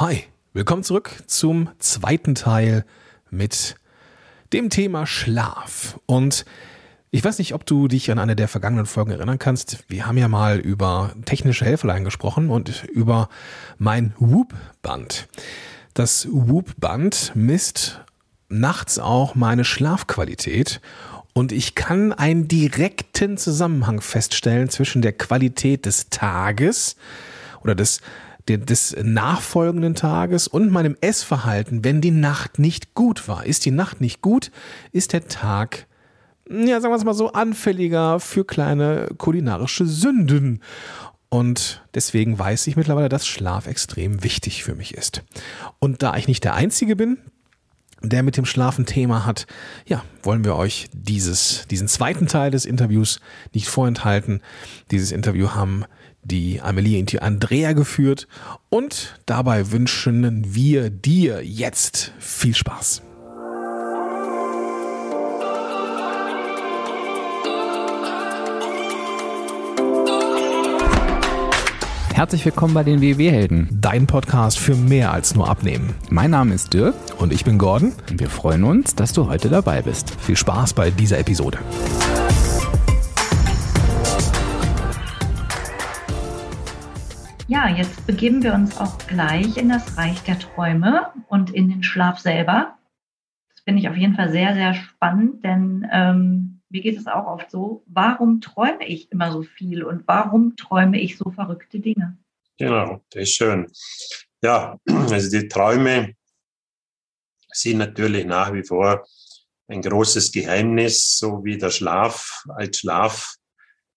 Hi, willkommen zurück zum zweiten Teil mit dem Thema Schlaf. Und ich weiß nicht, ob du dich an eine der vergangenen Folgen erinnern kannst. Wir haben ja mal über technische Helferlein gesprochen und über mein Whoop-Band. Das Whoop-Band misst nachts auch meine Schlafqualität und ich kann einen direkten Zusammenhang feststellen zwischen der Qualität des Tages oder des des nachfolgenden Tages und meinem Essverhalten, wenn die Nacht nicht gut war. Ist die Nacht nicht gut, ist der Tag, ja, sagen wir es mal so, anfälliger für kleine kulinarische Sünden. Und deswegen weiß ich mittlerweile, dass Schlaf extrem wichtig für mich ist. Und da ich nicht der Einzige bin, der mit dem Schlafen Thema hat, ja, wollen wir euch dieses, diesen zweiten Teil des Interviews nicht vorenthalten. Dieses Interview haben die Amelie und die Andrea geführt und dabei wünschen wir dir jetzt viel Spaß. Herzlich willkommen bei den WW-Helden. Dein Podcast für mehr als nur Abnehmen. Mein Name ist Dirk. Und ich bin Gordon. Und wir freuen uns, dass du heute dabei bist. Viel Spaß bei dieser Episode. Ja, jetzt begeben wir uns auch gleich in das Reich der Träume und in den Schlaf selber. Das finde ich auf jeden Fall sehr, sehr spannend, denn ähm, mir geht es auch oft so, warum träume ich immer so viel und warum träume ich so verrückte Dinge? Genau, das ist schön. Ja, also die Träume sind natürlich nach wie vor ein großes Geheimnis, so wie der Schlaf als Schlaf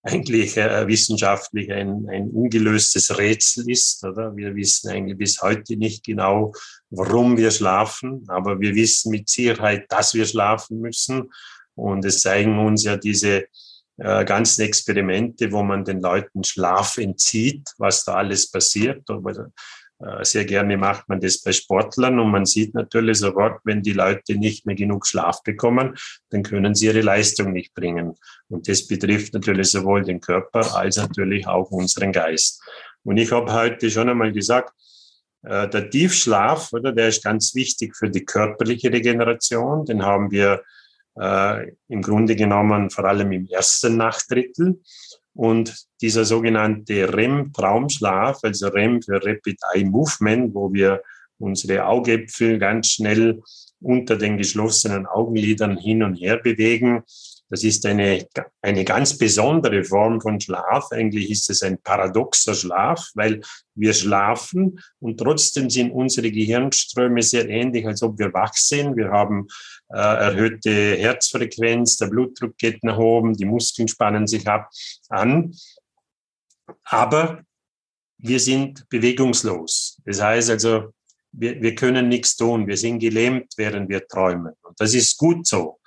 eigentlich äh, wissenschaftlich ein, ein ungelöstes Rätsel ist. Oder? Wir wissen eigentlich bis heute nicht genau, warum wir schlafen, aber wir wissen mit Sicherheit, dass wir schlafen müssen. Und es zeigen uns ja diese äh, ganzen Experimente, wo man den Leuten Schlaf entzieht, was da alles passiert. Äh, sehr gerne macht man das bei Sportlern und man sieht natürlich sofort, wenn die Leute nicht mehr genug Schlaf bekommen, dann können sie ihre Leistung nicht bringen. Und das betrifft natürlich sowohl den Körper als natürlich auch unseren Geist. Und ich habe heute schon einmal gesagt, äh, der Tiefschlaf, oder, der ist ganz wichtig für die körperliche Regeneration. Den haben wir äh, im Grunde genommen vor allem im ersten Nachtdrittel. Und dieser sogenannte REM-Traumschlaf, also REM für Rapid Eye Movement, wo wir unsere Augäpfel ganz schnell unter den geschlossenen Augenlidern hin und her bewegen, das ist eine, eine ganz besondere Form von Schlaf. Eigentlich ist es ein paradoxer Schlaf, weil wir schlafen und trotzdem sind unsere Gehirnströme sehr ähnlich, als ob wir wach sind. Wir haben äh, erhöhte Herzfrequenz, der Blutdruck geht nach oben, die Muskeln spannen sich ab an. Aber wir sind bewegungslos. Das heißt also, wir, wir können nichts tun. Wir sind gelähmt, während wir träumen. Und das ist gut so.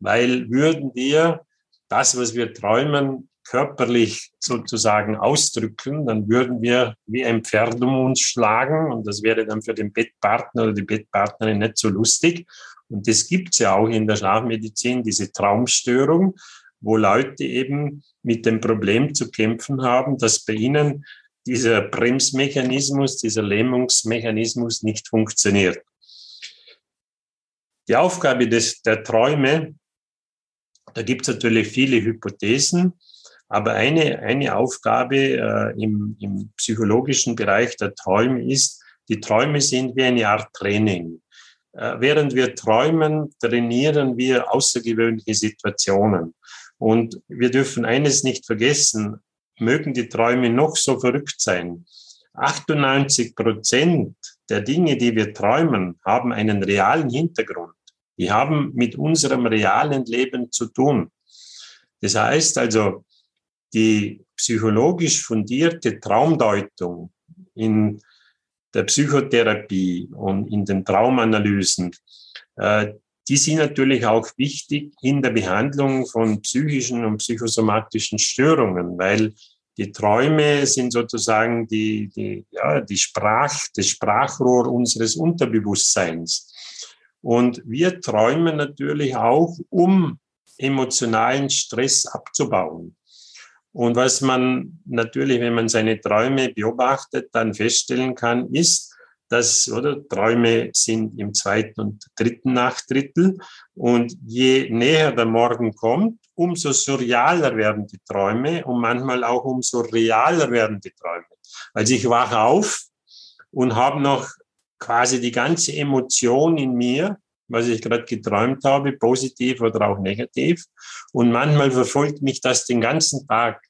Weil würden wir das, was wir träumen, körperlich sozusagen ausdrücken, dann würden wir wie ein Pferd um uns schlagen und das wäre dann für den Bettpartner oder die Bettpartnerin nicht so lustig. Und das gibt es ja auch in der Schlafmedizin, diese Traumstörung, wo Leute eben mit dem Problem zu kämpfen haben, dass bei ihnen dieser Bremsmechanismus, dieser Lähmungsmechanismus nicht funktioniert. Die Aufgabe des, der Träume da gibt es natürlich viele Hypothesen, aber eine, eine Aufgabe äh, im, im psychologischen Bereich der Träume ist, die Träume sind wie eine Art Training. Äh, während wir träumen, trainieren wir außergewöhnliche Situationen. Und wir dürfen eines nicht vergessen, mögen die Träume noch so verrückt sein. 98 Prozent der Dinge, die wir träumen, haben einen realen Hintergrund. Die haben mit unserem realen Leben zu tun. Das heißt also, die psychologisch fundierte Traumdeutung in der Psychotherapie und in den Traumanalysen, äh, die sind natürlich auch wichtig in der Behandlung von psychischen und psychosomatischen Störungen, weil die Träume sind sozusagen die, die, ja, die Sprach, das Sprachrohr unseres Unterbewusstseins. Und wir träumen natürlich auch, um emotionalen Stress abzubauen. Und was man natürlich, wenn man seine Träume beobachtet, dann feststellen kann, ist, dass, oder, Träume sind im zweiten und dritten Nachtdrittel. Und je näher der Morgen kommt, umso surrealer werden die Träume und manchmal auch umso realer werden die Träume. Also ich wache auf und habe noch quasi die ganze Emotion in mir, was ich gerade geträumt habe, positiv oder auch negativ. Und manchmal verfolgt mich das den ganzen Tag.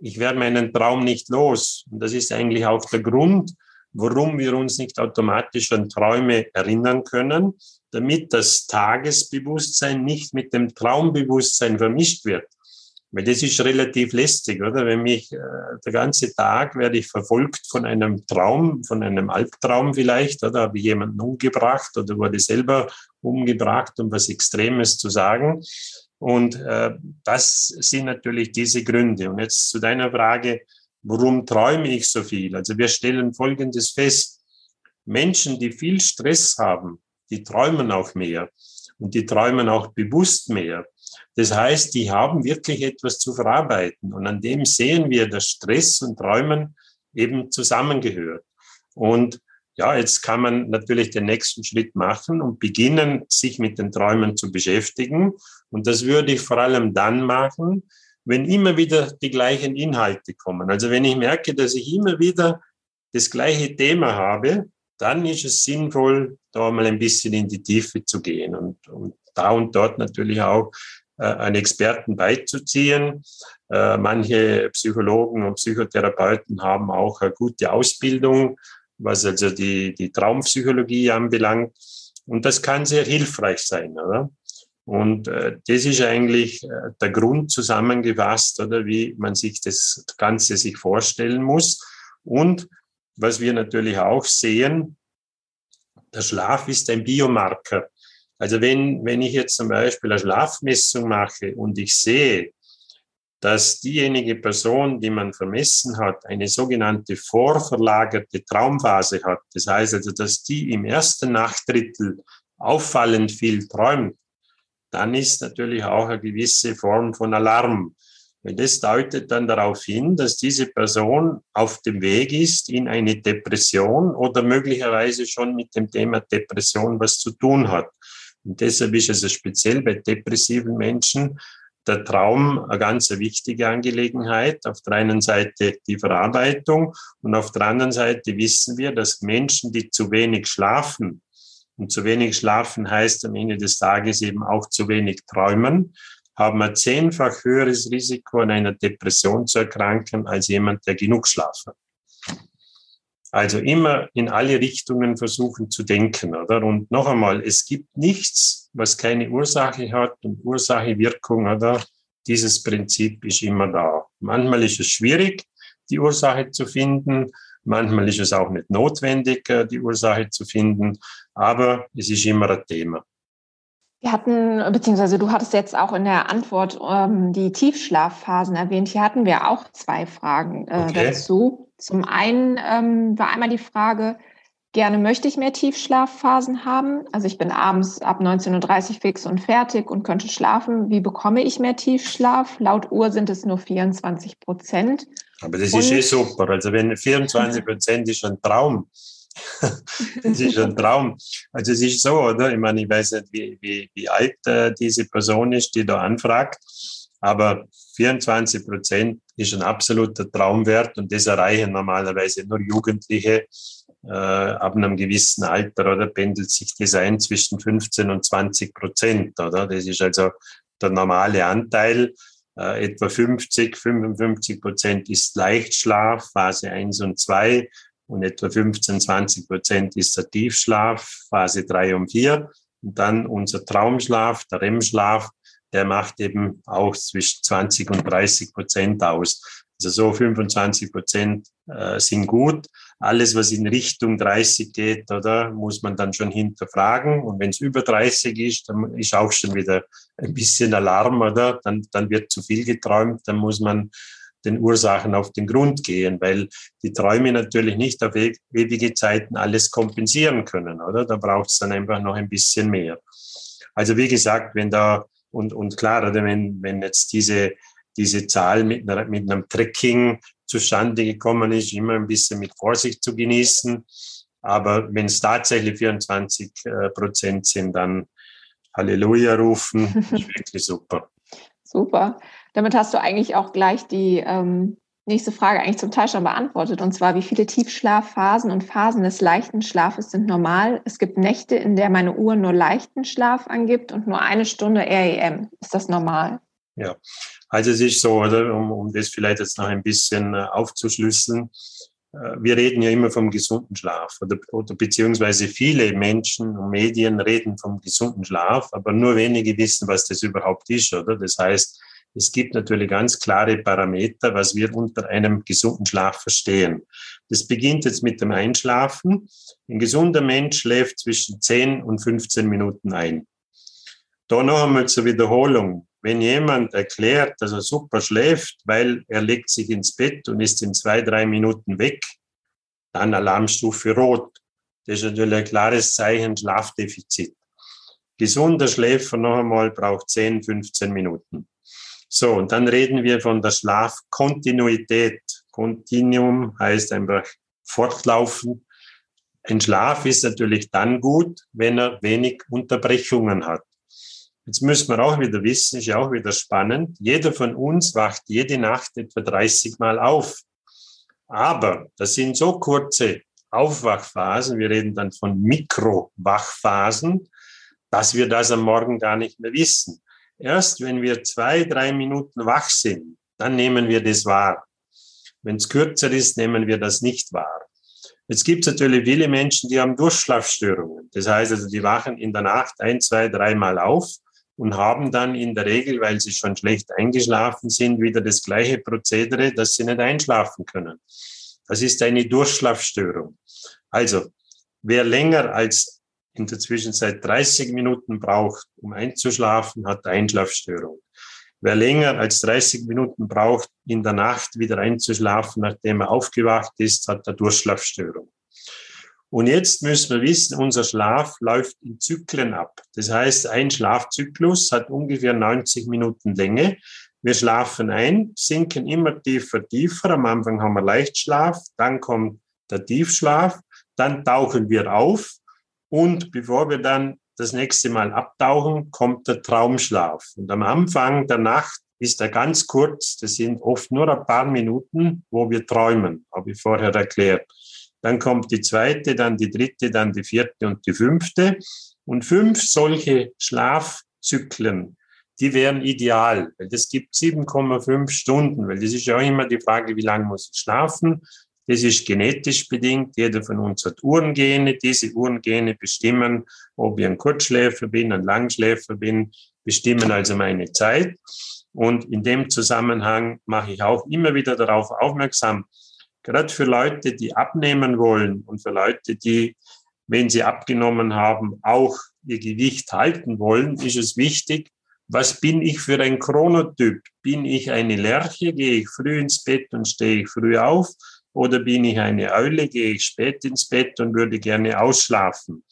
Ich werde meinen Traum nicht los. Und das ist eigentlich auch der Grund, warum wir uns nicht automatisch an Träume erinnern können, damit das Tagesbewusstsein nicht mit dem Traumbewusstsein vermischt wird. Weil das ist relativ lästig, oder? Wenn mich äh, der ganze Tag werde ich verfolgt von einem Traum, von einem Albtraum vielleicht, oder habe ich jemanden umgebracht oder wurde selber umgebracht, um was Extremes zu sagen. Und äh, das sind natürlich diese Gründe. Und jetzt zu deiner Frage, warum träume ich so viel? Also wir stellen Folgendes fest. Menschen, die viel Stress haben, die träumen auch mehr und die träumen auch bewusst mehr. Das heißt, die haben wirklich etwas zu verarbeiten. Und an dem sehen wir, dass Stress und Träumen eben zusammengehört. Und ja, jetzt kann man natürlich den nächsten Schritt machen und beginnen, sich mit den Träumen zu beschäftigen. Und das würde ich vor allem dann machen, wenn immer wieder die gleichen Inhalte kommen. Also wenn ich merke, dass ich immer wieder das gleiche Thema habe, dann ist es sinnvoll, da mal ein bisschen in die Tiefe zu gehen und, und da und dort natürlich auch einen Experten beizuziehen. Äh, manche Psychologen und Psychotherapeuten haben auch eine gute Ausbildung, was also die, die Traumpsychologie anbelangt. Und das kann sehr hilfreich sein, oder? Und äh, das ist eigentlich äh, der Grund zusammengefasst, oder wie man sich das Ganze sich vorstellen muss. Und was wir natürlich auch sehen, der Schlaf ist ein Biomarker. Also wenn, wenn ich jetzt zum Beispiel eine Schlafmessung mache und ich sehe, dass diejenige Person, die man vermessen hat, eine sogenannte vorverlagerte Traumphase hat. Das heißt also, dass die im ersten Nachtdrittel auffallend viel träumt, dann ist natürlich auch eine gewisse Form von Alarm. Weil das deutet dann darauf hin, dass diese Person auf dem Weg ist in eine Depression oder möglicherweise schon mit dem Thema Depression was zu tun hat. Und deshalb ist es speziell bei depressiven Menschen der Traum eine ganz wichtige Angelegenheit. Auf der einen Seite die Verarbeitung und auf der anderen Seite wissen wir, dass Menschen, die zu wenig schlafen, und zu wenig schlafen heißt am Ende des Tages eben auch zu wenig träumen, haben ein zehnfach höheres Risiko an einer Depression zu erkranken als jemand, der genug Schlaf hat. Also immer in alle Richtungen versuchen zu denken, oder? Und noch einmal, es gibt nichts, was keine Ursache hat und Ursache Wirkung, oder? Dieses Prinzip ist immer da. Manchmal ist es schwierig, die Ursache zu finden. Manchmal ist es auch nicht notwendig, äh, die Ursache zu finden. Aber es ist immer ein Thema. Wir hatten, beziehungsweise du hattest jetzt auch in der Antwort ähm, die Tiefschlafphasen erwähnt. Hier hatten wir auch zwei Fragen äh, okay. dazu. Zum einen ähm, war einmal die Frage, gerne möchte ich mehr Tiefschlafphasen haben. Also ich bin abends ab 19.30 Uhr fix und fertig und könnte schlafen. Wie bekomme ich mehr Tiefschlaf? Laut Uhr sind es nur 24 Prozent. Aber das und ist eh super. Also wenn 24 Prozent ist ein Traum. das ist ein Traum. Also es ist so, oder? Ich meine, ich weiß nicht, wie, wie, wie alt äh, diese Person ist, die da anfragt, aber 24 Prozent ist ein absoluter Traumwert und das erreichen normalerweise nur Jugendliche äh, ab einem gewissen Alter oder pendelt sich das ein zwischen 15 und 20 Prozent, oder? Das ist also der normale Anteil. Äh, etwa 50, 55 Prozent ist Leichtschlaf, Phase 1 und 2 und etwa 15, 20 Prozent ist der Tiefschlaf, Phase 3 und 4. Und dann unser Traumschlaf, der REM-Schlaf, der macht eben auch zwischen 20 und 30 Prozent aus. Also so 25 Prozent äh, sind gut. Alles, was in Richtung 30 geht, oder, muss man dann schon hinterfragen. Und wenn es über 30 ist, dann ist auch schon wieder ein bisschen Alarm, oder? Dann, dann wird zu viel geträumt, dann muss man den Ursachen auf den Grund gehen, weil die Träume natürlich nicht auf e-, ewige Zeiten alles kompensieren können, oder? Da braucht es dann einfach noch ein bisschen mehr. Also wie gesagt, wenn da, und, und klar, oder wenn, wenn jetzt diese, diese Zahl mit, einer, mit einem Tracking zustande gekommen ist, immer ein bisschen mit Vorsicht zu genießen. Aber wenn es tatsächlich 24 äh, Prozent sind, dann Halleluja rufen, ist wirklich super. Super. Damit hast du eigentlich auch gleich die ähm, nächste Frage eigentlich zum Teil schon beantwortet. Und zwar, wie viele Tiefschlafphasen und Phasen des leichten Schlafes sind normal? Es gibt Nächte, in der meine Uhr nur leichten Schlaf angibt und nur eine Stunde REM. Ist das normal? Ja, also es ist so, oder, um, um das vielleicht jetzt noch ein bisschen äh, aufzuschlüsseln. Äh, wir reden ja immer vom gesunden Schlaf oder, oder beziehungsweise viele Menschen und Medien reden vom gesunden Schlaf, aber nur wenige wissen, was das überhaupt ist, oder? Das heißt, es gibt natürlich ganz klare Parameter, was wir unter einem gesunden Schlaf verstehen. Das beginnt jetzt mit dem Einschlafen. Ein gesunder Mensch schläft zwischen 10 und 15 Minuten ein. Da noch einmal zur Wiederholung. Wenn jemand erklärt, dass er super schläft, weil er legt sich ins Bett und ist in zwei, drei Minuten weg, dann Alarmstufe rot. Das ist natürlich ein klares Zeichen Schlafdefizit. Gesunder Schläfer noch einmal braucht 10, 15 Minuten. So, und dann reden wir von der Schlafkontinuität. Continuum heißt einfach fortlaufen. Ein Schlaf ist natürlich dann gut, wenn er wenig Unterbrechungen hat. Jetzt müssen wir auch wieder wissen, ist ja auch wieder spannend. Jeder von uns wacht jede Nacht etwa 30 Mal auf. Aber das sind so kurze Aufwachphasen, wir reden dann von Mikrowachphasen, dass wir das am Morgen gar nicht mehr wissen. Erst wenn wir zwei, drei Minuten wach sind, dann nehmen wir das wahr. Wenn es kürzer ist, nehmen wir das nicht wahr. Jetzt gibt es natürlich viele Menschen, die haben Durchschlafstörungen. Das heißt also, die wachen in der Nacht ein, zwei, dreimal auf und haben dann in der Regel, weil sie schon schlecht eingeschlafen sind, wieder das gleiche Prozedere, dass sie nicht einschlafen können. Das ist eine Durchschlafstörung. Also, wer länger als in der Zwischenzeit 30 Minuten braucht, um einzuschlafen, hat Einschlafstörung. Wer länger als 30 Minuten braucht, in der Nacht wieder einzuschlafen, nachdem er aufgewacht ist, hat eine Durchschlafstörung. Und jetzt müssen wir wissen, unser Schlaf läuft in Zyklen ab. Das heißt, ein Schlafzyklus hat ungefähr 90 Minuten Länge. Wir schlafen ein, sinken immer tiefer, tiefer. Am Anfang haben wir Leichtschlaf, dann kommt der Tiefschlaf, dann tauchen wir auf und bevor wir dann das nächste Mal abtauchen, kommt der Traumschlaf. Und am Anfang der Nacht ist er ganz kurz. Das sind oft nur ein paar Minuten, wo wir träumen, habe ich vorher erklärt. Dann kommt die zweite, dann die dritte, dann die vierte und die fünfte. Und fünf solche Schlafzyklen, die wären ideal, weil das gibt 7,5 Stunden, weil das ist ja auch immer die Frage, wie lange muss ich schlafen? Das ist genetisch bedingt. Jeder von uns hat Uhrengene. Diese Uhrengene bestimmen, ob ich ein Kurzschläfer bin, ein Langschläfer bin, bestimmen also meine Zeit. Und in dem Zusammenhang mache ich auch immer wieder darauf aufmerksam, gerade für Leute, die abnehmen wollen und für Leute, die, wenn sie abgenommen haben, auch ihr Gewicht halten wollen, ist es wichtig, was bin ich für ein Chronotyp? Bin ich eine Lerche? Gehe ich früh ins Bett und stehe ich früh auf? Oder bin ich eine Eule, gehe ich spät ins Bett und würde gerne ausschlafen?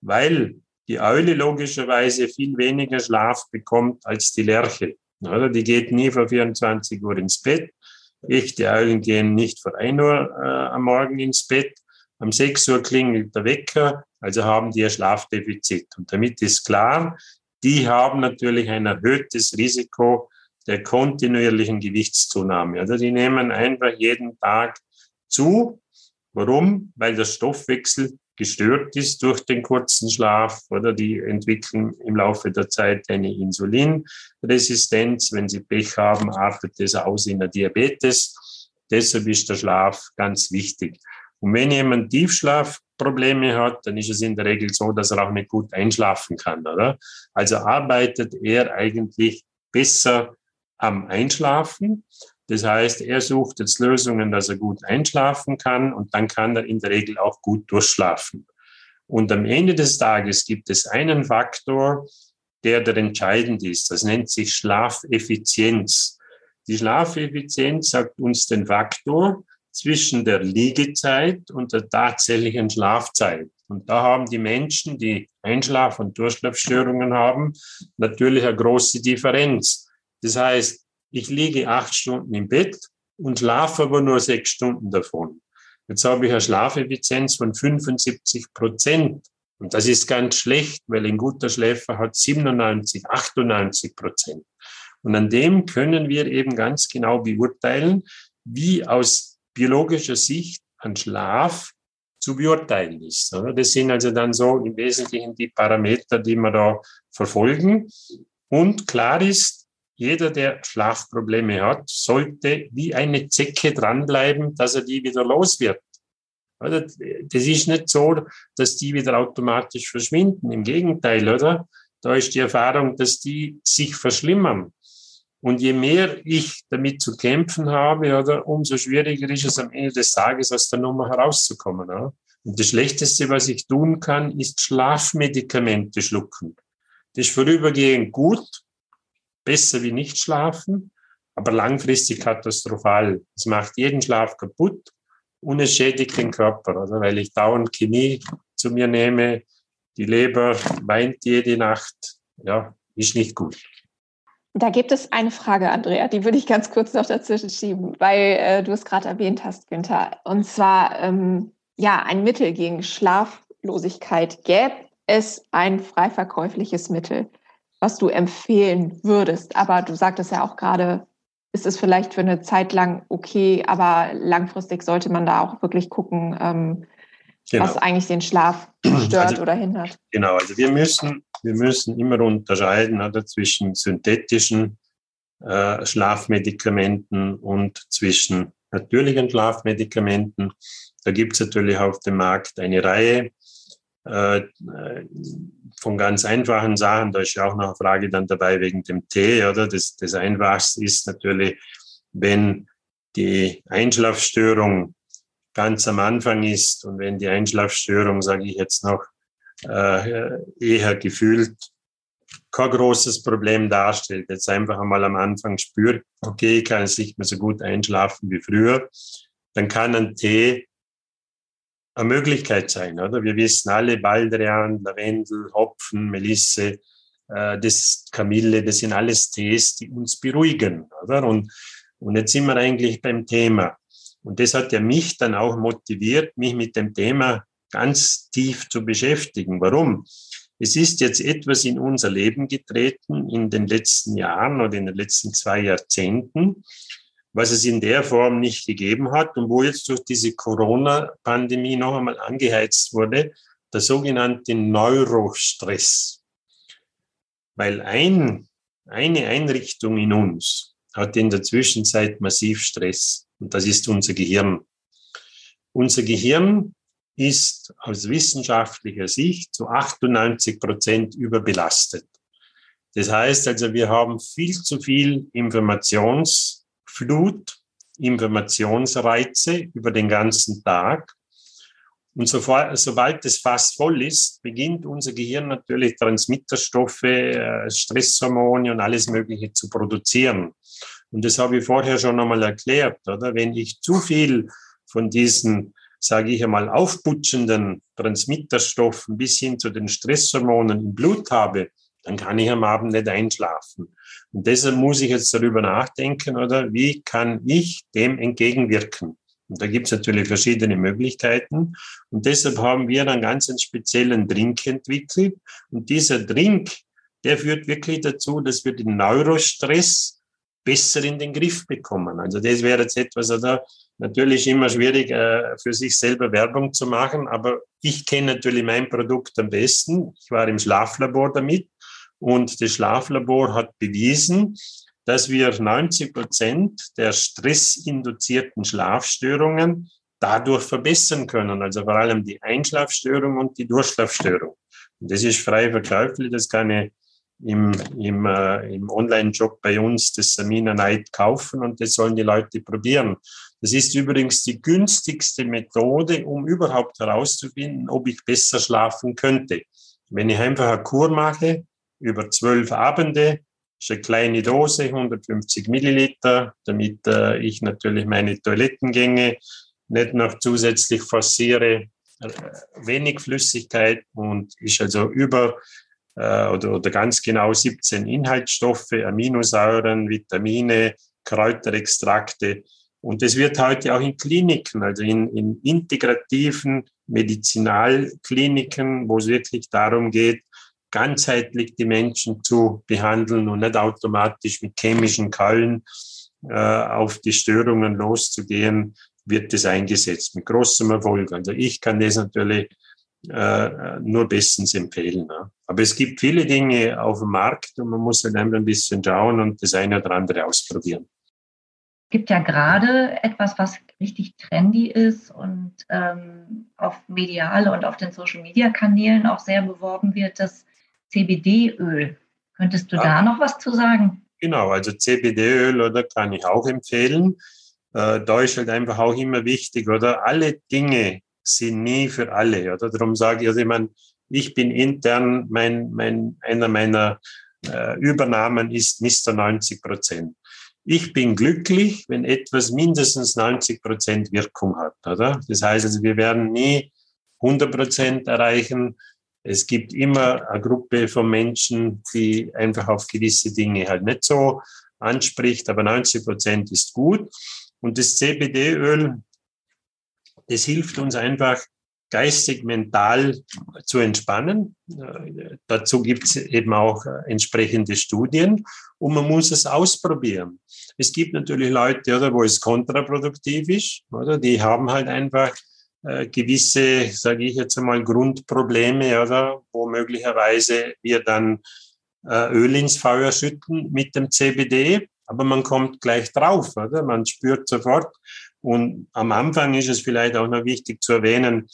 Weil die Eule logischerweise viel weniger Schlaf bekommt als die Lerche. Oder? Die geht nie vor 24 Uhr ins Bett. Echte Eulen gehen nicht vor 1 Uhr äh, am Morgen ins Bett. Um 6 Uhr klingelt der Wecker, also haben die ein Schlafdefizit. Und damit ist klar, die haben natürlich ein erhöhtes Risiko der kontinuierlichen Gewichtszunahme. Also die nehmen einfach jeden Tag zu. Warum? Weil der Stoffwechsel gestört ist durch den kurzen Schlaf oder die entwickeln im Laufe der Zeit eine Insulinresistenz. Wenn sie Pech haben, artet das aus in der Diabetes. Deshalb ist der Schlaf ganz wichtig. Und wenn jemand Tiefschlafprobleme hat, dann ist es in der Regel so, dass er auch nicht gut einschlafen kann, oder? Also arbeitet er eigentlich besser am Einschlafen. Das heißt, er sucht jetzt Lösungen, dass er gut einschlafen kann und dann kann er in der Regel auch gut durchschlafen. Und am Ende des Tages gibt es einen Faktor, der der entscheidend ist. Das nennt sich Schlafeffizienz. Die Schlafeffizienz sagt uns den Faktor zwischen der Liegezeit und der tatsächlichen Schlafzeit. Und da haben die Menschen, die Einschlaf- und Durchschlafstörungen haben, natürlich eine große Differenz. Das heißt, ich liege acht Stunden im Bett und schlafe aber nur sechs Stunden davon. Jetzt habe ich eine Schlafeffizienz von 75 Prozent. Und das ist ganz schlecht, weil ein guter Schläfer hat 97, 98 Prozent. Und an dem können wir eben ganz genau beurteilen, wie aus biologischer Sicht ein Schlaf zu beurteilen ist. Das sind also dann so im Wesentlichen die Parameter, die wir da verfolgen. Und klar ist, jeder, der Schlafprobleme hat, sollte wie eine Zecke dranbleiben, dass er die wieder los wird. Das ist nicht so, dass die wieder automatisch verschwinden. Im Gegenteil, oder? Da ist die Erfahrung, dass die sich verschlimmern. Und je mehr ich damit zu kämpfen habe, oder, umso schwieriger ist es am Ende des Tages aus der Nummer herauszukommen. Oder? Und das Schlechteste, was ich tun kann, ist Schlafmedikamente schlucken. Das ist vorübergehend gut, besser wie nicht schlafen, aber langfristig katastrophal. Es macht jeden Schlaf kaputt und es schädigt den Körper, oder? weil ich dauernd Chemie zu mir nehme, die Leber weint jede Nacht, ja, ist nicht gut. Da gibt es eine Frage, Andrea, die würde ich ganz kurz noch dazwischen schieben, weil äh, du es gerade erwähnt hast, Günther. Und zwar, ähm, ja, ein Mittel gegen Schlaflosigkeit. Gäbe es ein frei verkäufliches Mittel, was du empfehlen würdest? Aber du sagtest ja auch gerade, ist es vielleicht für eine Zeit lang okay, aber langfristig sollte man da auch wirklich gucken, ähm, genau. was eigentlich den Schlaf stört also, oder hindert. Genau, also wir müssen, wir müssen immer unterscheiden oder, zwischen synthetischen äh, Schlafmedikamenten und zwischen natürlichen Schlafmedikamenten. Da gibt es natürlich auf dem Markt eine Reihe von ganz einfachen Sachen. Da ist ja auch noch eine Frage dann dabei wegen dem Tee, oder? Das, das Einfachste ist natürlich, wenn die Einschlafstörung ganz am Anfang ist und wenn die Einschlafstörung, sage ich jetzt noch, äh, eher gefühlt kein großes Problem darstellt, jetzt einfach einmal am Anfang spürt, okay, ich kann jetzt nicht mehr so gut einschlafen wie früher, dann kann ein Tee eine Möglichkeit sein, oder? Wir wissen alle, Baldrian, Lavendel, Hopfen, Melisse, äh, das Kamille, das sind alles Tees, die uns beruhigen, oder? Und, und jetzt sind wir eigentlich beim Thema. Und das hat ja mich dann auch motiviert, mich mit dem Thema ganz tief zu beschäftigen. Warum? Es ist jetzt etwas in unser Leben getreten in den letzten Jahren oder in den letzten zwei Jahrzehnten, was es in der Form nicht gegeben hat und wo jetzt durch diese Corona-Pandemie noch einmal angeheizt wurde, der sogenannte Neurostress. Weil ein, eine Einrichtung in uns hat in der Zwischenzeit massiv Stress und das ist unser Gehirn. Unser Gehirn ist aus wissenschaftlicher Sicht zu 98 Prozent überbelastet. Das heißt also, wir haben viel zu viel Informationsflut, Informationsreize über den ganzen Tag. Und sofort, sobald das Fass voll ist, beginnt unser Gehirn natürlich Transmitterstoffe, äh, Stresshormone und alles Mögliche zu produzieren. Und das habe ich vorher schon einmal erklärt, oder? Wenn ich zu viel von diesen, sage ich einmal, aufputschenden Transmitterstoffen bis hin zu den Stresshormonen im Blut habe, dann kann ich am Abend nicht einschlafen. Und deshalb muss ich jetzt darüber nachdenken, oder wie kann ich dem entgegenwirken? Und da gibt es natürlich verschiedene Möglichkeiten. Und deshalb haben wir einen ganz speziellen Drink entwickelt. Und dieser Drink, der führt wirklich dazu, dass wir den Neurostress besser in den Griff bekommen. Also das wäre jetzt etwas, also natürlich immer schwierig äh, für sich selber Werbung zu machen, aber ich kenne natürlich mein Produkt am besten. Ich war im Schlaflabor damit und das Schlaflabor hat bewiesen, dass wir 90 Prozent der stressinduzierten Schlafstörungen dadurch verbessern können. Also vor allem die Einschlafstörung und die Durchschlafstörung. Und das ist frei verkäuflich, das kann ich im, im, äh, im Online-Job bei uns das Samina Night kaufen und das sollen die Leute probieren. Das ist übrigens die günstigste Methode, um überhaupt herauszufinden, ob ich besser schlafen könnte. Wenn ich einfach eine Kur mache, über zwölf Abende, ist eine kleine Dose, 150 Milliliter, damit äh, ich natürlich meine Toilettengänge nicht noch zusätzlich forciere, äh, wenig Flüssigkeit und ist also über äh, oder, oder ganz genau 17 Inhaltsstoffe, Aminosäuren, Vitamine, Kräuterextrakte. Und das wird heute auch in Kliniken, also in, in integrativen Medizinalkliniken, wo es wirklich darum geht, ganzheitlich die Menschen zu behandeln und nicht automatisch mit chemischen Kallen äh, auf die Störungen loszugehen, wird das eingesetzt mit großem Erfolg. Also ich kann das natürlich äh, nur bestens empfehlen. Ne? Aber es gibt viele Dinge auf dem Markt und man muss halt einfach ein bisschen schauen und das eine oder andere ausprobieren. Es gibt ja gerade etwas, was richtig trendy ist und ähm, auf medial und auf den Social-Media-Kanälen auch sehr beworben wird, das CBD-Öl. Könntest du ja. da noch was zu sagen? Genau, also CBD-Öl oder kann ich auch empfehlen. Äh, da ist halt einfach auch immer wichtig, oder alle Dinge sind nie für alle, oder? Darum sage ich, also ich meine, ich bin intern, mein, mein, einer meiner äh, Übernahmen ist Mr. 90 Prozent. Ich bin glücklich, wenn etwas mindestens 90 Prozent Wirkung hat, oder? Das heißt also, wir werden nie 100 Prozent erreichen, es gibt immer eine Gruppe von Menschen, die einfach auf gewisse Dinge halt nicht so anspricht, aber 90 Prozent ist gut. Und das CBD-Öl, das hilft uns einfach geistig, mental zu entspannen. Dazu gibt es eben auch entsprechende Studien und man muss es ausprobieren. Es gibt natürlich Leute, oder, wo es kontraproduktiv ist, oder, die haben halt einfach äh, gewisse, sage ich jetzt einmal, Grundprobleme, oder wo möglicherweise wir dann äh, Öl ins Feuer schütten mit dem CBD, aber man kommt gleich drauf, oder? Man spürt sofort. Und am Anfang ist es vielleicht auch noch wichtig zu erwähnen,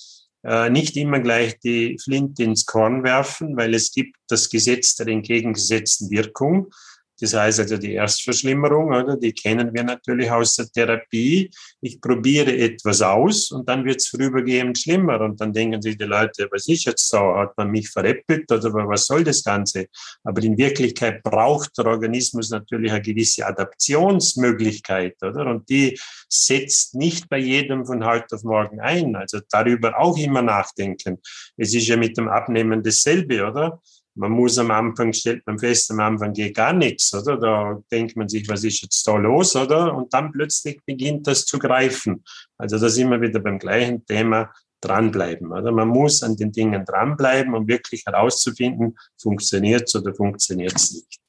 äh, nicht immer gleich die Flinte ins Korn werfen, weil es gibt das Gesetz der entgegengesetzten Wirkung. Das heißt also die Erstverschlimmerung, oder? die kennen wir natürlich aus der Therapie. Ich probiere etwas aus und dann wird es vorübergehend schlimmer. Und dann denken sich die Leute, was ist jetzt so? Hat man mich veräppelt oder was soll das Ganze? Aber in Wirklichkeit braucht der Organismus natürlich eine gewisse Adaptionsmöglichkeit, oder? Und die setzt nicht bei jedem von heute auf morgen ein. Also darüber auch immer nachdenken. Es ist ja mit dem Abnehmen dasselbe, oder? Man muss am Anfang, stellt man fest, am Anfang geht gar nichts, oder? Da denkt man sich, was ist jetzt da los, oder? Und dann plötzlich beginnt das zu greifen. Also da sind wir wieder beim gleichen Thema, dranbleiben, oder? Man muss an den Dingen dranbleiben, um wirklich herauszufinden, funktioniert es oder funktioniert es nicht.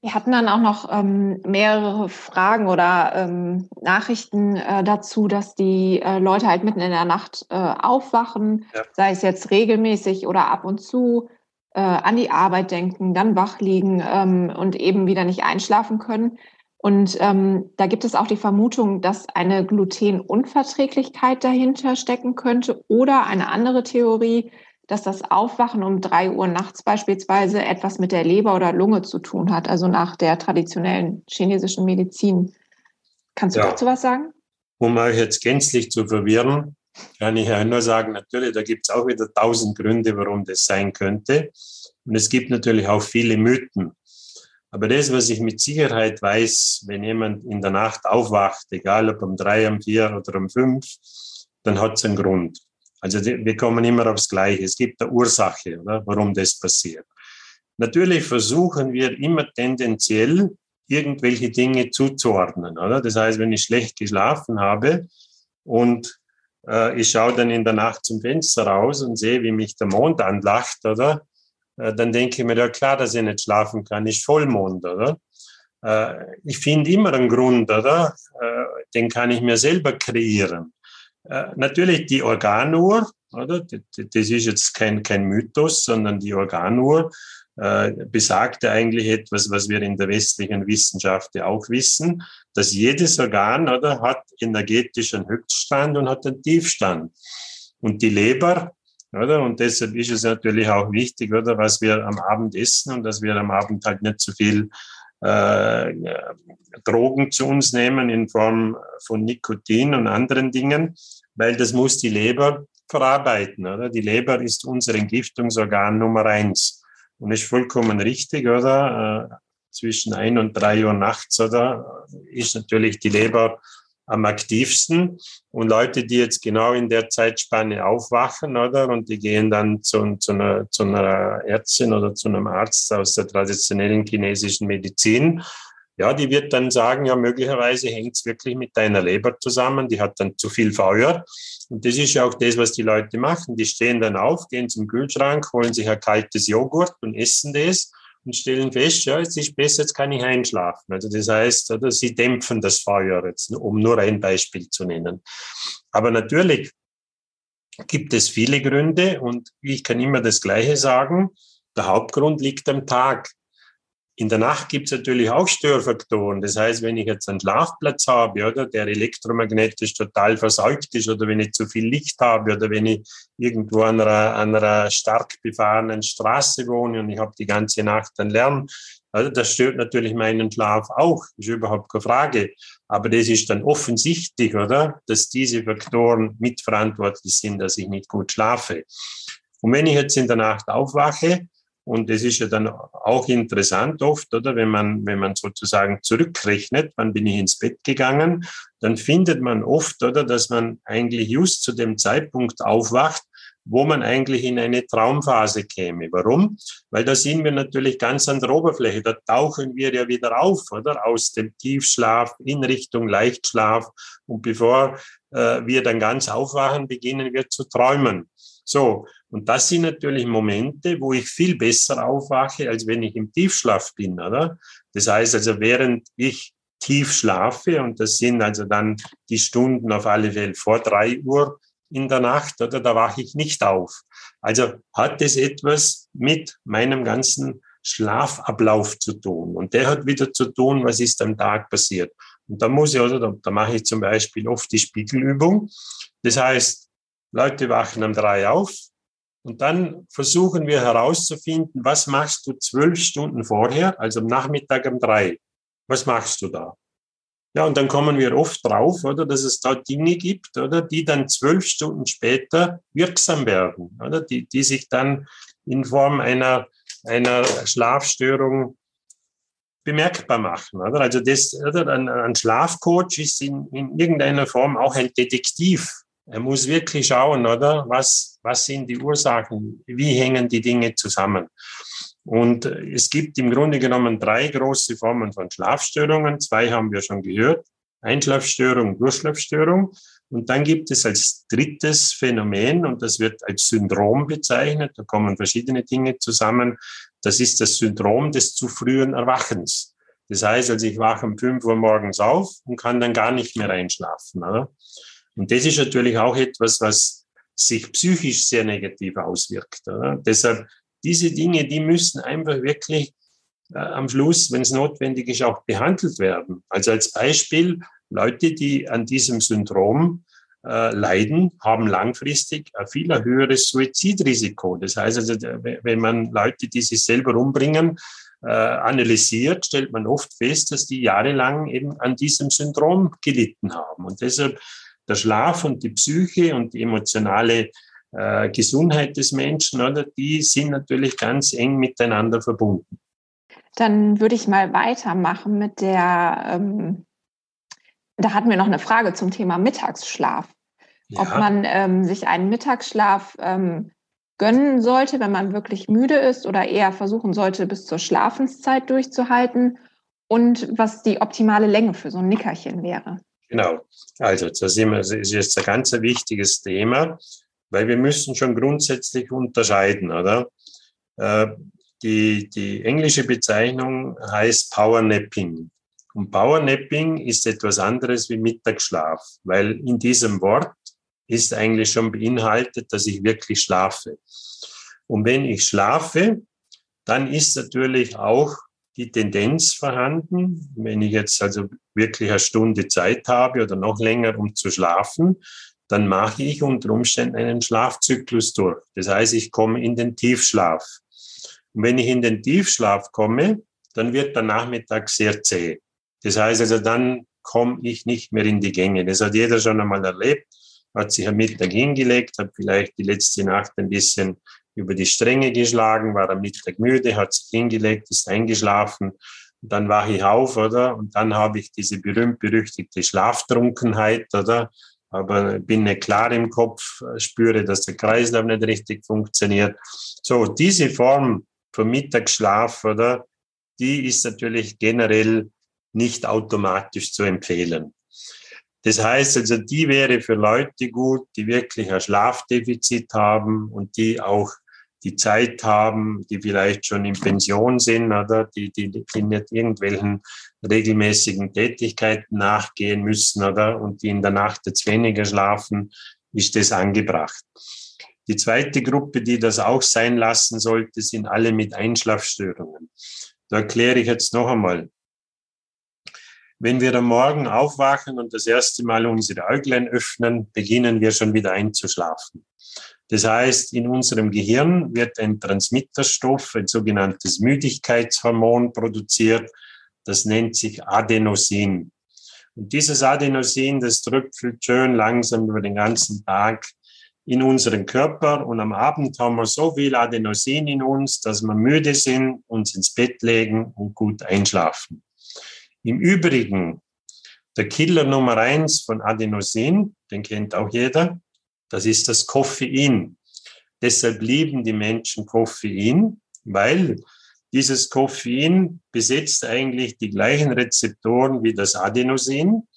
Wir hatten dann auch noch ähm, mehrere Fragen oder ähm, Nachrichten äh, dazu, dass die äh, Leute halt mitten in der Nacht äh, aufwachen, ja. sei es jetzt regelmäßig oder ab und zu äh, an die Arbeit denken, dann wach liegen ähm, und eben wieder nicht einschlafen können. Und ähm, da gibt es auch die Vermutung, dass eine Glutenunverträglichkeit dahinter stecken könnte oder eine andere Theorie, dass das Aufwachen um drei Uhr nachts beispielsweise etwas mit der Leber oder Lunge zu tun hat, also nach der traditionellen chinesischen Medizin. Kannst du ja. dazu was sagen? Um euch jetzt gänzlich zu verwirren, kann ich nur sagen, natürlich, da gibt es auch wieder tausend Gründe, warum das sein könnte. Und es gibt natürlich auch viele Mythen. Aber das, was ich mit Sicherheit weiß, wenn jemand in der Nacht aufwacht, egal ob um drei, um vier oder um fünf, dann hat es einen Grund. Also wir kommen immer aufs Gleiche. Es gibt eine Ursache, oder, warum das passiert. Natürlich versuchen wir immer tendenziell irgendwelche Dinge zuzuordnen. Oder? Das heißt, wenn ich schlecht geschlafen habe und ich schaue dann in der Nacht zum Fenster raus und sehe, wie mich der Mond anlacht, oder? Äh, dann denke ich mir, ja klar, dass ich nicht schlafen kann, ist Vollmond, oder? Äh, ich finde immer einen Grund, oder? Äh, den kann ich mir selber kreieren. Äh, natürlich die Organuhr, oder? Das ist jetzt kein, kein Mythos, sondern die Organuhr äh, besagt eigentlich etwas, was wir in der westlichen Wissenschaft ja auch wissen, dass jedes Organ oder, hat energetischen Höchststand und hat einen Tiefstand. Und die Leber, oder? Und deshalb ist es natürlich auch wichtig, oder, was wir am Abend essen und dass wir am Abend halt nicht zu so viel äh, Drogen zu uns nehmen in Form von Nikotin und anderen Dingen, weil das muss die Leber verarbeiten. Oder? Die Leber ist unser Entgiftungsorgan Nummer eins. Und ist vollkommen richtig, oder? Zwischen ein und drei Uhr nachts, oder? Ist natürlich die Leber am aktivsten. Und Leute, die jetzt genau in der Zeitspanne aufwachen, oder? Und die gehen dann zu, zu, einer, zu einer Ärztin oder zu einem Arzt aus der traditionellen chinesischen Medizin, ja, die wird dann sagen, ja, möglicherweise hängt es wirklich mit deiner Leber zusammen, die hat dann zu viel Feuer. Und das ist ja auch das, was die Leute machen. Die stehen dann auf, gehen zum Kühlschrank, holen sich ein kaltes Joghurt und essen das und stellen fest, ja, jetzt ist besser, jetzt kann ich einschlafen. Also das heißt, oder, sie dämpfen das Feuer, jetzt, um nur ein Beispiel zu nennen. Aber natürlich gibt es viele Gründe und ich kann immer das Gleiche sagen. Der Hauptgrund liegt am Tag. In der Nacht gibt es natürlich auch Störfaktoren. Das heißt, wenn ich jetzt einen Schlafplatz habe, oder der elektromagnetisch total verseucht ist, oder wenn ich zu viel Licht habe, oder wenn ich irgendwo an einer, an einer stark befahrenen Straße wohne und ich habe die ganze Nacht einen Lärm, also das stört natürlich meinen Schlaf auch, ist überhaupt keine Frage. Aber das ist dann offensichtlich, oder, dass diese Faktoren mitverantwortlich sind, dass ich nicht gut schlafe. Und wenn ich jetzt in der Nacht aufwache, und das ist ja dann auch interessant oft, oder? Wenn man, wenn man sozusagen zurückrechnet, wann bin ich ins Bett gegangen, dann findet man oft, oder, dass man eigentlich just zu dem Zeitpunkt aufwacht, wo man eigentlich in eine Traumphase käme. Warum? Weil da sind wir natürlich ganz an der Oberfläche. Da tauchen wir ja wieder auf, oder? Aus dem Tiefschlaf in Richtung Leichtschlaf. Und bevor äh, wir dann ganz aufwachen, beginnen wir zu träumen. So, und das sind natürlich Momente, wo ich viel besser aufwache, als wenn ich im Tiefschlaf bin, oder? Das heißt also, während ich tief schlafe, und das sind also dann die Stunden auf alle Fälle vor drei Uhr in der Nacht, oder da wache ich nicht auf. Also hat es etwas mit meinem ganzen Schlafablauf zu tun. Und der hat wieder zu tun, was ist am Tag passiert. Und da muss ich, oder da, da mache ich zum Beispiel oft die Spiegelübung. Das heißt, Leute wachen um drei auf und dann versuchen wir herauszufinden, was machst du zwölf Stunden vorher, also am Nachmittag um drei. Was machst du da? Ja, und dann kommen wir oft drauf, oder, dass es da Dinge gibt, oder, die dann zwölf Stunden später wirksam werden, oder, die, die sich dann in Form einer, einer Schlafstörung bemerkbar machen, oder? Also das, oder, ein, ein Schlafcoach ist in, in irgendeiner Form auch ein Detektiv er muss wirklich schauen, oder? Was, was sind die Ursachen? Wie hängen die Dinge zusammen? Und es gibt im Grunde genommen drei große Formen von Schlafstörungen. Zwei haben wir schon gehört. Einschlafstörung, Durchschlafstörung. Und dann gibt es als drittes Phänomen, und das wird als Syndrom bezeichnet, da kommen verschiedene Dinge zusammen. Das ist das Syndrom des zu frühen Erwachens. Das heißt, also ich wache um fünf Uhr morgens auf und kann dann gar nicht mehr einschlafen. Oder? Und das ist natürlich auch etwas, was sich psychisch sehr negativ auswirkt. Oder? Deshalb, diese Dinge, die müssen einfach wirklich äh, am Schluss, wenn es notwendig ist, auch behandelt werden. Also als Beispiel, Leute, die an diesem Syndrom äh, leiden, haben langfristig ein viel höheres Suizidrisiko. Das heißt also, wenn man Leute, die sich selber umbringen, äh, analysiert, stellt man oft fest, dass die jahrelang eben an diesem Syndrom gelitten haben. Und deshalb der Schlaf und die Psyche und die emotionale äh, Gesundheit des Menschen, oder, die sind natürlich ganz eng miteinander verbunden. Dann würde ich mal weitermachen mit der, ähm, da hatten wir noch eine Frage zum Thema Mittagsschlaf. Ja. Ob man ähm, sich einen Mittagsschlaf ähm, gönnen sollte, wenn man wirklich müde ist oder eher versuchen sollte, bis zur Schlafenszeit durchzuhalten und was die optimale Länge für so ein Nickerchen wäre. Genau. Also, das ist jetzt ein ganz wichtiges Thema, weil wir müssen schon grundsätzlich unterscheiden, oder? Äh, die, die englische Bezeichnung heißt Powernapping. Und Powernapping ist etwas anderes wie Mittagsschlaf, weil in diesem Wort ist eigentlich schon beinhaltet, dass ich wirklich schlafe. Und wenn ich schlafe, dann ist natürlich auch die Tendenz vorhanden, wenn ich jetzt also wirklich eine Stunde Zeit habe oder noch länger, um zu schlafen, dann mache ich unter Umständen einen Schlafzyklus durch. Das heißt, ich komme in den Tiefschlaf. Und wenn ich in den Tiefschlaf komme, dann wird der Nachmittag sehr zäh. Das heißt also, dann komme ich nicht mehr in die Gänge. Das hat jeder schon einmal erlebt, hat sich am Mittag hingelegt, hat vielleicht die letzte Nacht ein bisschen über die Stränge geschlagen, war am Mittag müde, hat sich hingelegt, ist eingeschlafen. Und dann wache ich auf, oder? Und dann habe ich diese berühmt-berüchtigte Schlaftrunkenheit, oder? Aber bin nicht klar im Kopf, spüre, dass der Kreislauf nicht richtig funktioniert. So, diese Form von Mittagsschlaf, oder? Die ist natürlich generell nicht automatisch zu empfehlen. Das heißt also, die wäre für Leute gut, die wirklich ein Schlafdefizit haben und die auch die Zeit haben, die vielleicht schon in Pension sind oder die, die, die nicht irgendwelchen regelmäßigen Tätigkeiten nachgehen müssen oder und die in der Nacht jetzt weniger schlafen, ist das angebracht. Die zweite Gruppe, die das auch sein lassen sollte, sind alle mit Einschlafstörungen. Da erkläre ich jetzt noch einmal. Wenn wir am Morgen aufwachen und das erste Mal unsere Äuglein öffnen, beginnen wir schon wieder einzuschlafen. Das heißt, in unserem Gehirn wird ein Transmitterstoff, ein sogenanntes Müdigkeitshormon produziert. Das nennt sich Adenosin. Und dieses Adenosin, das tröpfelt schön langsam über den ganzen Tag in unseren Körper. Und am Abend haben wir so viel Adenosin in uns, dass wir müde sind, uns ins Bett legen und gut einschlafen. Im Übrigen, der Killer Nummer eins von Adenosin, den kennt auch jeder, das ist das Koffein. Deshalb lieben die Menschen Koffein, weil dieses Koffein besetzt eigentlich die gleichen Rezeptoren wie das Adenosin.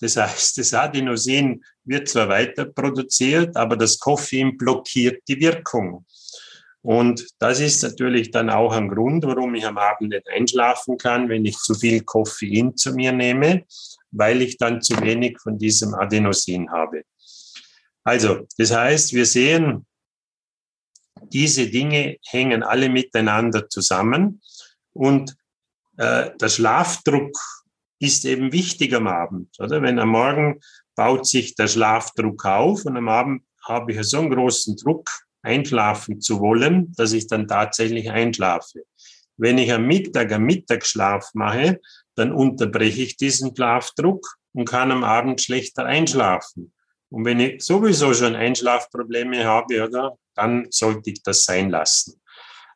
Das heißt, das Adenosin wird zwar weiter produziert, aber das Koffein blockiert die Wirkung. Und das ist natürlich dann auch ein Grund, warum ich am Abend nicht einschlafen kann, wenn ich zu viel Koffein zu mir nehme, weil ich dann zu wenig von diesem Adenosin habe. Also, das heißt, wir sehen, diese Dinge hängen alle miteinander zusammen und äh, der Schlafdruck ist eben wichtig am Abend, oder? Wenn am Morgen baut sich der Schlafdruck auf und am Abend habe ich so einen großen Druck, einschlafen zu wollen, dass ich dann tatsächlich einschlafe. Wenn ich am Mittag einen Mittagsschlaf mache, dann unterbreche ich diesen Schlafdruck und kann am Abend schlechter einschlafen. Und wenn ich sowieso schon Einschlafprobleme habe, oder, dann sollte ich das sein lassen.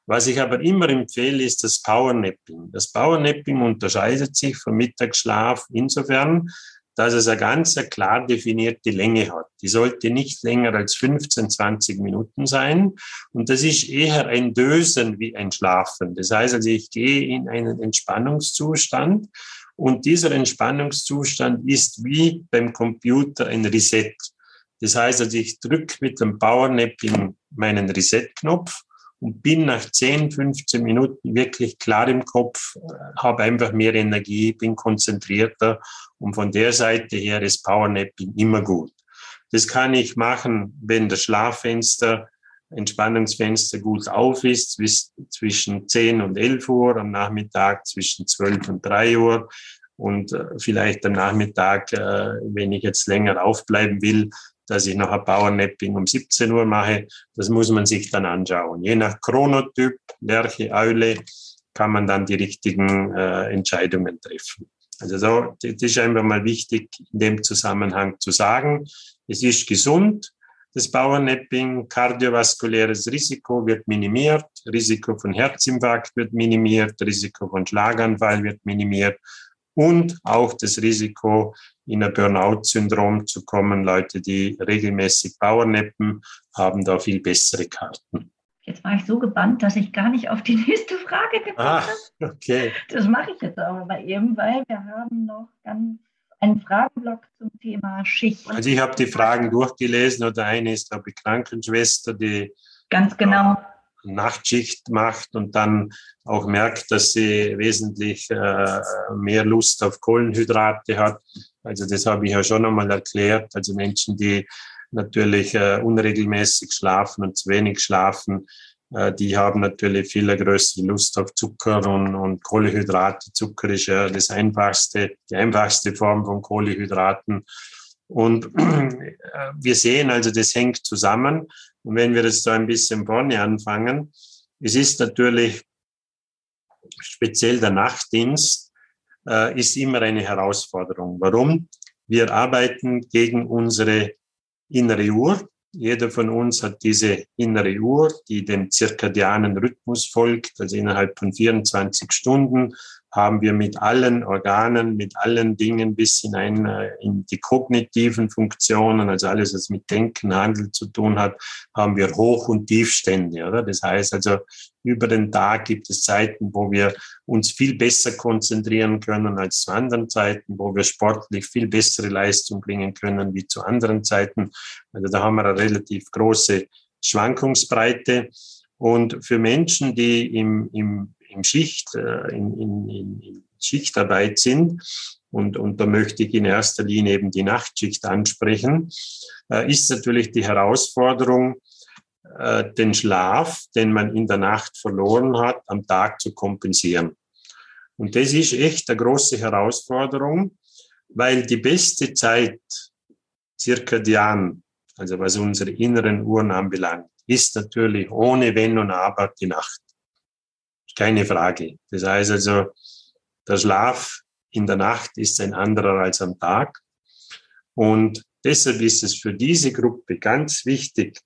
Was ich aber immer empfehle, ist das Powernapping. Das Powernapping unterscheidet sich vom Mittagsschlaf insofern, dass es eine ganz klar definierte Länge hat. Die sollte nicht länger als 15, 20 Minuten sein. Und das ist eher ein Dösen wie ein Schlafen. Das heißt also, ich gehe in einen Entspannungszustand und dieser Entspannungszustand ist wie beim Computer ein Reset. Das heißt also, ich drücke mit dem Powernapping meinen Reset-Knopf und bin nach 10, 15 Minuten wirklich klar im Kopf, habe einfach mehr Energie, bin konzentrierter und von der Seite her ist Powernapping immer gut. Das kann ich machen, wenn das Schlaffenster, Entspannungsfenster gut auf ist, zwischen 10 und 11 Uhr, am Nachmittag zwischen 12 und 3 Uhr und äh, vielleicht am Nachmittag, äh, wenn ich jetzt länger aufbleiben will, dass ich noch ein Powernapping um 17 Uhr mache. Das muss man sich dann anschauen. Je nach Chronotyp, Lerche, Eule, kann man dann die richtigen äh, Entscheidungen treffen. Also so, das ist einfach mal wichtig in dem Zusammenhang zu sagen. Es ist gesund, das Powernapping, kardiovaskuläres Risiko wird minimiert, Risiko von Herzinfarkt wird minimiert, Risiko von Schlaganfall wird minimiert und auch das Risiko, in ein Burnout-Syndrom zu kommen. Leute, die regelmäßig Powernappen, haben da viel bessere Karten. Jetzt war ich so gebannt, dass ich gar nicht auf die nächste Frage gekommen ah, bin. okay. Das mache ich jetzt aber mal eben, weil wir haben noch ganz einen Fragenblock zum Thema Schicht. Also ich habe die Fragen durchgelesen oder eine ist, glaube ich, Krankenschwester, die ganz genau Nachtschicht macht und dann auch merkt, dass sie wesentlich äh, mehr Lust auf Kohlenhydrate hat. Also das habe ich ja schon einmal erklärt. Also Menschen, die natürlich äh, unregelmäßig schlafen und zu wenig schlafen, äh, die haben natürlich viel größere Lust auf Zucker und, und Kohlenhydrate. Zucker ist ja das einfachste, die einfachste Form von Kohlenhydraten. Und äh, wir sehen also, das hängt zusammen. Und wenn wir jetzt da ein bisschen vorne anfangen, es ist natürlich speziell der Nachtdienst, äh, ist immer eine Herausforderung. Warum? Wir arbeiten gegen unsere innere Uhr. Jeder von uns hat diese innere Uhr, die dem zirkadianen Rhythmus folgt. Also innerhalb von 24 Stunden haben wir mit allen Organen, mit allen Dingen bis hinein äh, in die kognitiven Funktionen, also alles, was mit Denken, Handeln zu tun hat, haben wir Hoch- und Tiefstände, oder? Das heißt also, über den Tag gibt es Zeiten, wo wir uns viel besser konzentrieren können als zu anderen Zeiten, wo wir sportlich viel bessere Leistung bringen können wie zu anderen Zeiten. Also da haben wir eine relativ große Schwankungsbreite. Und für Menschen, die im, im im Schicht, äh, in, in, in Schichtarbeit sind, und, und da möchte ich in erster Linie eben die Nachtschicht ansprechen, äh, ist natürlich die Herausforderung, äh, den Schlaf, den man in der Nacht verloren hat, am Tag zu kompensieren. Und das ist echt eine große Herausforderung, weil die beste Zeit, zirkadian, also was unsere inneren Uhren anbelangt, ist natürlich ohne Wenn und Aber die Nacht. Keine Frage. Das heißt also, der Schlaf in der Nacht ist ein anderer als am Tag. Und deshalb ist es für diese Gruppe ganz wichtig,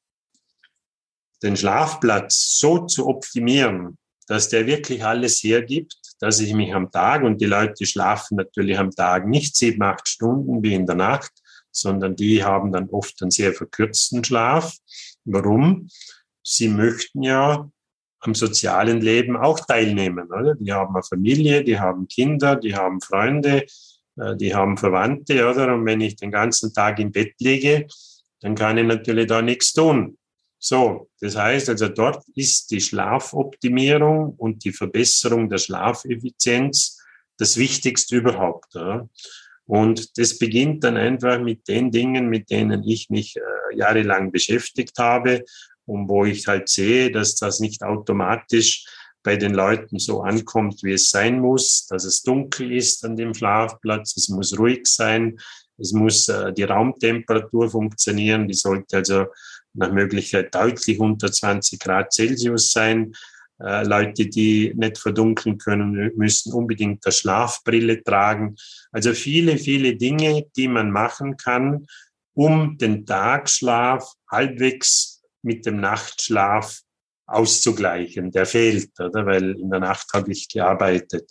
den Schlafplatz so zu optimieren, dass der wirklich alles hergibt, dass ich mich am Tag, und die Leute schlafen natürlich am Tag nicht sieben, acht Stunden wie in der Nacht, sondern die haben dann oft einen sehr verkürzten Schlaf. Warum? Sie möchten ja am sozialen Leben auch teilnehmen. Oder? Die haben eine Familie, die haben Kinder, die haben Freunde, äh, die haben Verwandte, oder? Und wenn ich den ganzen Tag im Bett liege, dann kann ich natürlich da nichts tun. So, das heißt also, dort ist die Schlafoptimierung und die Verbesserung der Schlafeffizienz das Wichtigste überhaupt. Oder? Und das beginnt dann einfach mit den Dingen, mit denen ich mich äh, jahrelang beschäftigt habe und wo ich halt sehe, dass das nicht automatisch bei den Leuten so ankommt, wie es sein muss, dass es dunkel ist an dem Schlafplatz, es muss ruhig sein, es muss äh, die Raumtemperatur funktionieren, die sollte also nach Möglichkeit deutlich unter 20 Grad Celsius sein. Äh, Leute, die nicht verdunkeln können, müssen unbedingt eine Schlafbrille tragen. Also viele, viele Dinge, die man machen kann, um den Tagschlaf halbwegs mit dem Nachtschlaf auszugleichen. Der fehlt, oder? weil in der Nacht habe ich gearbeitet.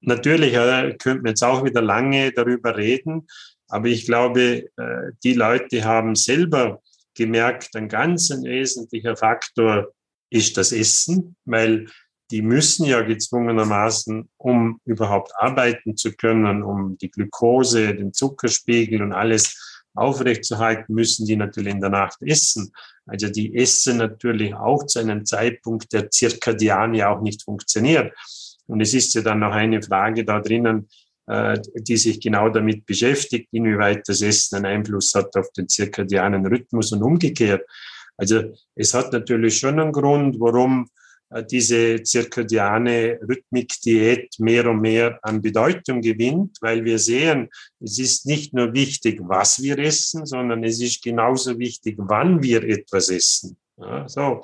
Natürlich äh, könnte man jetzt auch wieder lange darüber reden, aber ich glaube, äh, die Leute haben selber gemerkt, ein ganz ein wesentlicher Faktor ist das Essen, weil die müssen ja gezwungenermaßen, um überhaupt arbeiten zu können, um die Glukose, den Zuckerspiegel und alles aufrechtzuerhalten, müssen die natürlich in der Nacht essen. Also die essen natürlich auch zu einem Zeitpunkt, der zirkadian ja auch nicht funktioniert. Und es ist ja dann noch eine Frage da drinnen, äh, die sich genau damit beschäftigt, inwieweit das Essen einen Einfluss hat auf den zirkadianen Rhythmus und umgekehrt. Also es hat natürlich schon einen Grund, warum diese zirkadiane Rhythmikdiät mehr und mehr an Bedeutung gewinnt, weil wir sehen, es ist nicht nur wichtig, was wir essen, sondern es ist genauso wichtig, wann wir etwas essen. Ja, so,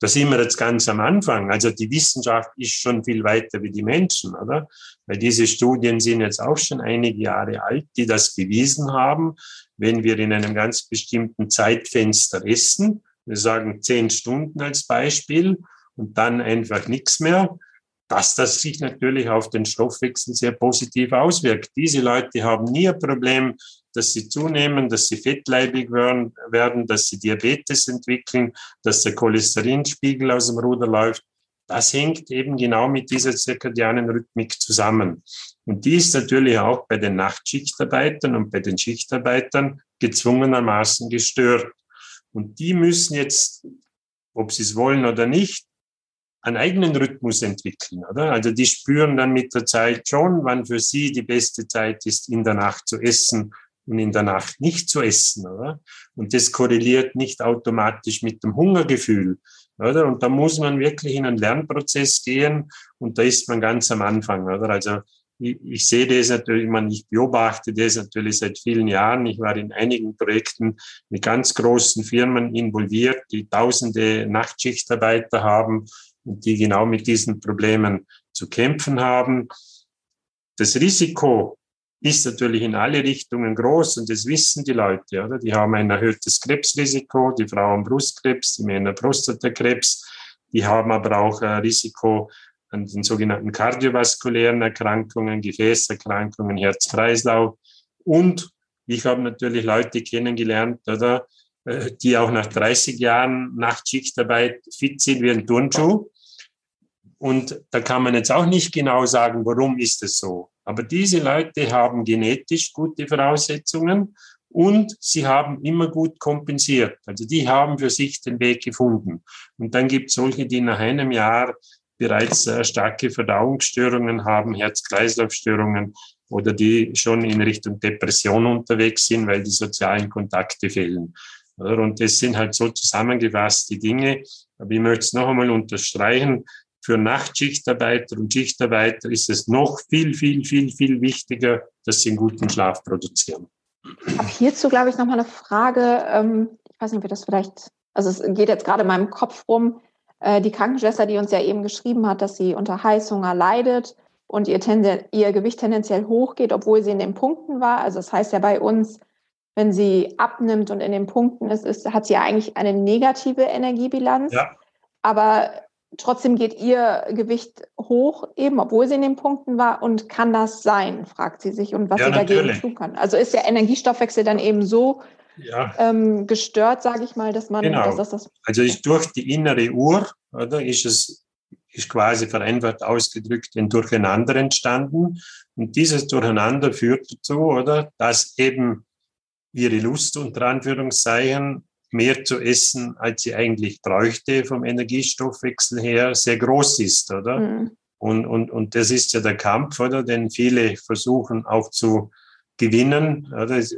da sind wir jetzt ganz am Anfang. Also die Wissenschaft ist schon viel weiter wie die Menschen, oder? Weil diese Studien sind jetzt auch schon einige Jahre alt, die das bewiesen haben, wenn wir in einem ganz bestimmten Zeitfenster essen, wir sagen zehn Stunden als Beispiel, und dann einfach nichts mehr, dass das sich natürlich auf den Stoffwechsel sehr positiv auswirkt. Diese Leute haben nie ein Problem, dass sie zunehmen, dass sie fettleibig werden, dass sie Diabetes entwickeln, dass der Cholesterinspiegel aus dem Ruder läuft. Das hängt eben genau mit dieser zirkadianen Rhythmik zusammen. Und die ist natürlich auch bei den Nachtschichtarbeitern und bei den Schichtarbeitern gezwungenermaßen gestört. Und die müssen jetzt, ob sie es wollen oder nicht, einen eigenen Rhythmus entwickeln, oder? Also die spüren dann mit der Zeit schon, wann für sie die beste Zeit ist, in der Nacht zu essen und in der Nacht nicht zu essen, oder? Und das korreliert nicht automatisch mit dem Hungergefühl, oder? Und da muss man wirklich in einen Lernprozess gehen und da ist man ganz am Anfang, oder? Also ich, ich sehe das natürlich, man, ich beobachte das natürlich seit vielen Jahren. Ich war in einigen Projekten mit ganz großen Firmen involviert, die tausende Nachtschichtarbeiter haben die genau mit diesen Problemen zu kämpfen haben. Das Risiko ist natürlich in alle Richtungen groß und das wissen die Leute. Oder? Die haben ein erhöhtes Krebsrisiko, die Frauen Brustkrebs, die Männer Prostatakrebs, die haben aber auch ein Risiko an den sogenannten kardiovaskulären Erkrankungen, Gefäßerkrankungen, Herz-Kreislauf. Und ich habe natürlich Leute kennengelernt, oder, äh, die auch nach 30 Jahren Nachtschichtarbeit fit sind wie ein Turnschuh. Und da kann man jetzt auch nicht genau sagen, warum ist es so. Aber diese Leute haben genetisch gute Voraussetzungen und sie haben immer gut kompensiert. Also die haben für sich den Weg gefunden. Und dann gibt es solche, die nach einem Jahr bereits äh, starke Verdauungsstörungen haben, Herz-Kreislauf-Störungen oder die schon in Richtung Depression unterwegs sind, weil die sozialen Kontakte fehlen. Und das sind halt so zusammengefasst die Dinge. Aber ich möchte es noch einmal unterstreichen. Für Nachtschichtarbeiter und Schichtarbeiter ist es noch viel, viel, viel, viel wichtiger, dass sie einen guten Schlaf produzieren. Ich habe hierzu, glaube ich, noch mal eine Frage. Ähm, ich weiß nicht, ob wir das vielleicht, also es geht jetzt gerade in meinem Kopf rum. Äh, die Krankenschwester, die uns ja eben geschrieben hat, dass sie unter Heißhunger leidet und ihr, ihr Gewicht tendenziell hochgeht, obwohl sie in den Punkten war. Also das heißt ja bei uns, wenn sie abnimmt und in den Punkten ist, ist hat sie ja eigentlich eine negative Energiebilanz. Ja. Aber trotzdem geht ihr Gewicht hoch, eben obwohl sie in den Punkten war. Und kann das sein, fragt sie sich, und was ja, sie dagegen natürlich. tun kann. Also ist der Energiestoffwechsel dann eben so ja. ähm, gestört, sage ich mal, dass man. Genau. Dass das, das also ist durch die innere Uhr, oder ist es ist quasi vereinfacht ausgedrückt ein Durcheinander entstanden. Und dieses Durcheinander führt dazu, oder, dass eben ihre Lust unter Anführungszeichen mehr zu essen, als sie eigentlich bräuchte vom Energiestoffwechsel her, sehr groß ist, oder? Mhm. Und, und, und das ist ja der Kampf, oder? Den viele versuchen auch zu gewinnen. Oder? Das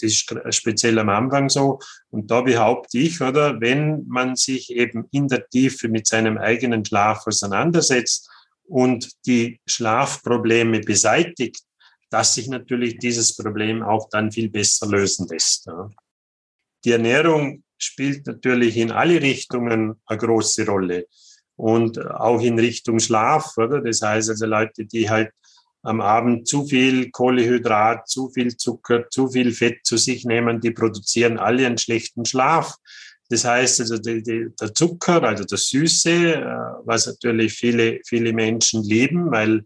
ist speziell am Anfang so. Und da behaupte ich, oder? Wenn man sich eben in der Tiefe mit seinem eigenen Schlaf auseinandersetzt und die Schlafprobleme beseitigt, dass sich natürlich dieses Problem auch dann viel besser lösen lässt. Ja. Die Ernährung spielt natürlich in alle Richtungen eine große Rolle und auch in Richtung Schlaf, oder? Das heißt also Leute, die halt am Abend zu viel Kohlehydrat, zu viel Zucker, zu viel Fett zu sich nehmen, die produzieren alle einen schlechten Schlaf. Das heißt also die, die, der Zucker, also das Süße, äh, was natürlich viele viele Menschen lieben, weil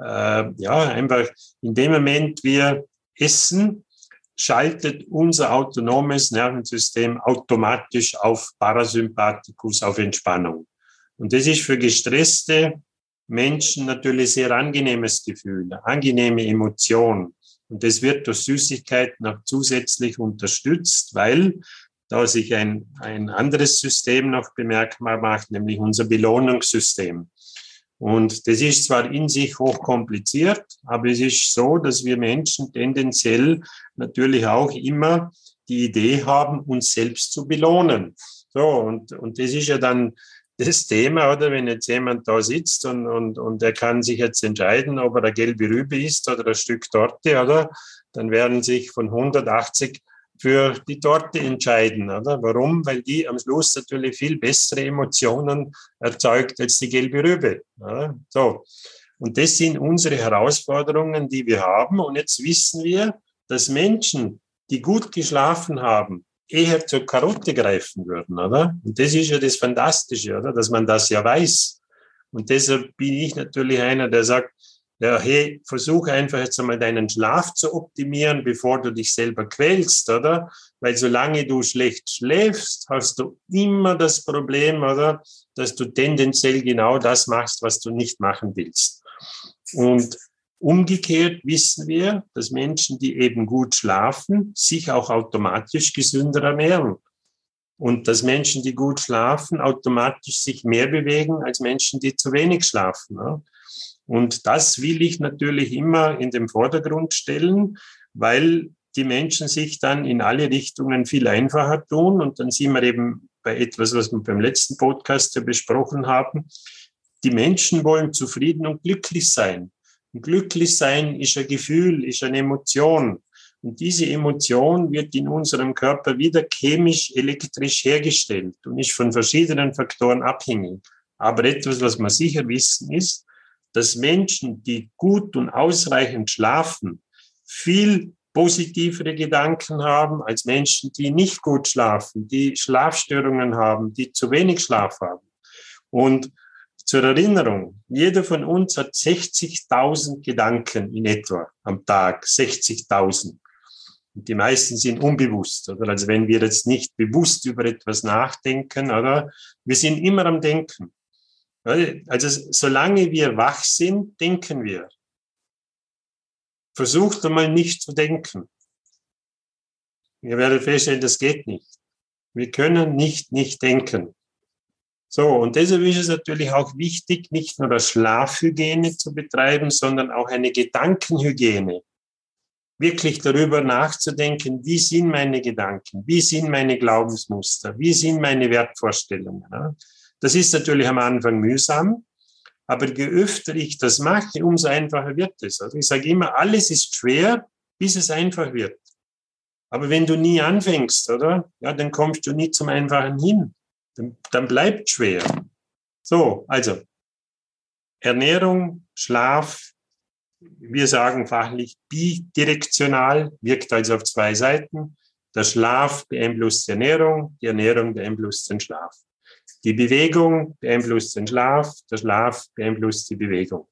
äh, ja einfach in dem Moment wir essen, schaltet unser autonomes Nervensystem automatisch auf Parasympathikus, auf Entspannung. Und das ist für gestresste Menschen natürlich sehr angenehmes Gefühl, angenehme Emotion. Und das wird durch Süßigkeiten auch zusätzlich unterstützt, weil da sich ein, ein anderes System noch bemerkbar macht, nämlich unser Belohnungssystem. Und das ist zwar in sich hochkompliziert, aber es ist so, dass wir Menschen tendenziell natürlich auch immer die Idee haben, uns selbst zu belohnen. So, und, und das ist ja dann das Thema, oder? Wenn jetzt jemand da sitzt und, und, und er kann sich jetzt entscheiden, ob er eine gelbe Rübe isst oder ein Stück Torte, oder? Dann werden sich von 180 für die Torte entscheiden, oder? Warum? Weil die am Schluss natürlich viel bessere Emotionen erzeugt als die gelbe Rübe. Oder? So. Und das sind unsere Herausforderungen, die wir haben. Und jetzt wissen wir, dass Menschen, die gut geschlafen haben, eher zur Karotte greifen würden, oder? Und das ist ja das Fantastische, oder? Dass man das ja weiß. Und deshalb bin ich natürlich einer, der sagt, ja, hey, versuch einfach jetzt einmal deinen Schlaf zu optimieren, bevor du dich selber quälst, oder? Weil solange du schlecht schläfst, hast du immer das Problem, oder? Dass du tendenziell genau das machst, was du nicht machen willst. Und umgekehrt wissen wir, dass Menschen, die eben gut schlafen, sich auch automatisch gesünder ernähren. Und dass Menschen, die gut schlafen, automatisch sich mehr bewegen als Menschen, die zu wenig schlafen. Ja? Und das will ich natürlich immer in den Vordergrund stellen, weil die Menschen sich dann in alle Richtungen viel einfacher tun. Und dann sind wir eben bei etwas, was wir beim letzten Podcast ja besprochen haben. Die Menschen wollen zufrieden und glücklich sein. Und glücklich sein ist ein Gefühl, ist eine Emotion. Und diese Emotion wird in unserem Körper wieder chemisch, elektrisch hergestellt und ist von verschiedenen Faktoren abhängig. Aber etwas, was wir sicher wissen, ist, dass Menschen, die gut und ausreichend schlafen, viel positivere Gedanken haben als Menschen, die nicht gut schlafen, die Schlafstörungen haben, die zu wenig Schlaf haben. Und Zur Erinnerung, jeder von uns hat 60.000 Gedanken in etwa am Tag, 60.000. Und die meisten sind unbewusst, oder? Also wenn wir jetzt nicht bewusst über etwas nachdenken, oder? Wir sind immer am Denken. Also solange wir wach sind, denken wir. Versucht einmal nicht zu denken. Ihr werdet feststellen, das geht nicht. Wir können nicht nicht denken. So, und deshalb ist es natürlich auch wichtig, nicht nur das Schlafhygiene zu betreiben, sondern auch eine Gedankenhygiene. Wirklich darüber nachzudenken, wie sind meine Gedanken, wie sind meine Glaubensmuster, wie sind meine Wertvorstellungen. Das ist natürlich am Anfang mühsam, aber je öfter ich das mache, umso einfacher wird es. Also ich sage immer, alles ist schwer, bis es einfach wird. Aber wenn du nie anfängst, oder? Ja, dann kommst du nie zum Einfachen hin. Dann, dann bleibt schwer. So, also Ernährung, Schlaf, wir sagen fachlich bidirektional, wirkt also auf zwei Seiten. Der Schlaf beeinflusst die Ernährung, die Ernährung beeinflusst den Schlaf. Die Bewegung beeinflusst den Schlaf, der Schlaf beeinflusst die Bewegung.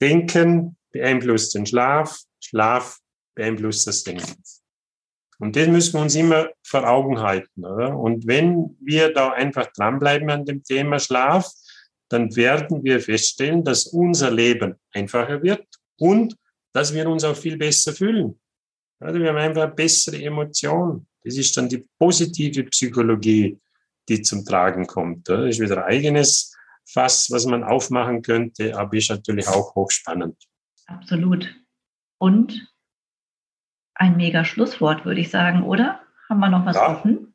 Denken beeinflusst den Schlaf, Schlaf beeinflusst das Denken. Und das müssen wir uns immer vor Augen halten. Oder? Und wenn wir da einfach dranbleiben an dem Thema Schlaf, dann werden wir feststellen, dass unser Leben einfacher wird und dass wir uns auch viel besser fühlen. Also wir haben einfach bessere Emotion. Das ist dann die positive Psychologie, die zum Tragen kommt. Das ist wieder ein eigenes Fass, was man aufmachen könnte, aber ist natürlich auch hochspannend. Absolut. Und ein mega Schlusswort, würde ich sagen, oder? Haben wir noch was ja, offen?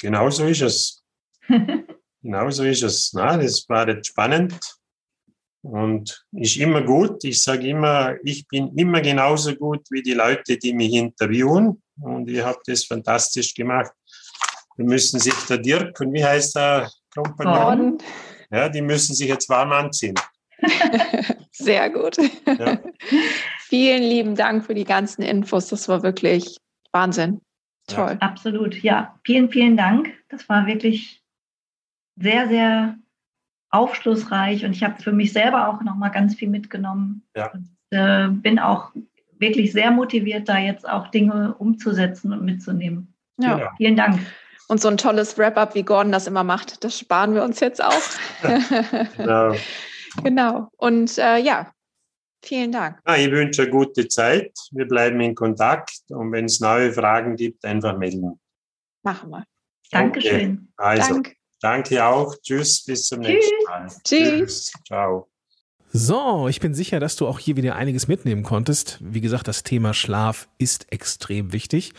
Genau so ist es. genau so ist es. Na, das war jetzt spannend und ist immer gut. Ich sage immer, ich bin immer genauso gut wie die Leute, die mich interviewen und ihr habt das fantastisch gemacht. Wir müssen sich der Dirk und wie heißt der Kompagnon? Ja, die müssen sich jetzt warm anziehen. Sehr gut. Ja. Vielen lieben Dank für die ganzen Infos. Das war wirklich Wahnsinn. Toll. Ja. Absolut. Ja, vielen, vielen Dank. Das war wirklich sehr, sehr aufschlussreich und ich habe für mich selber auch noch mal ganz viel mitgenommen. Ja. Und, äh, bin auch wirklich sehr motiviert, da jetzt auch Dinge umzusetzen und mitzunehmen. Ja. Genau. Vielen Dank. Und so ein tolles Wrap-up, wie Gordon das immer macht, das sparen wir uns jetzt auch. genau. genau. Und äh, ja, vielen Dank. Ja, ich wünsche eine gute Zeit. Wir bleiben in Kontakt und wenn es neue Fragen gibt, einfach melden. Machen wir. Dankeschön. Okay. Also, Dank. danke auch. Tschüss, bis zum Tschüss. nächsten Mal. Tschüss. Tschüss. Ciao. So, ich bin sicher, dass du auch hier wieder einiges mitnehmen konntest. Wie gesagt, das Thema Schlaf ist extrem wichtig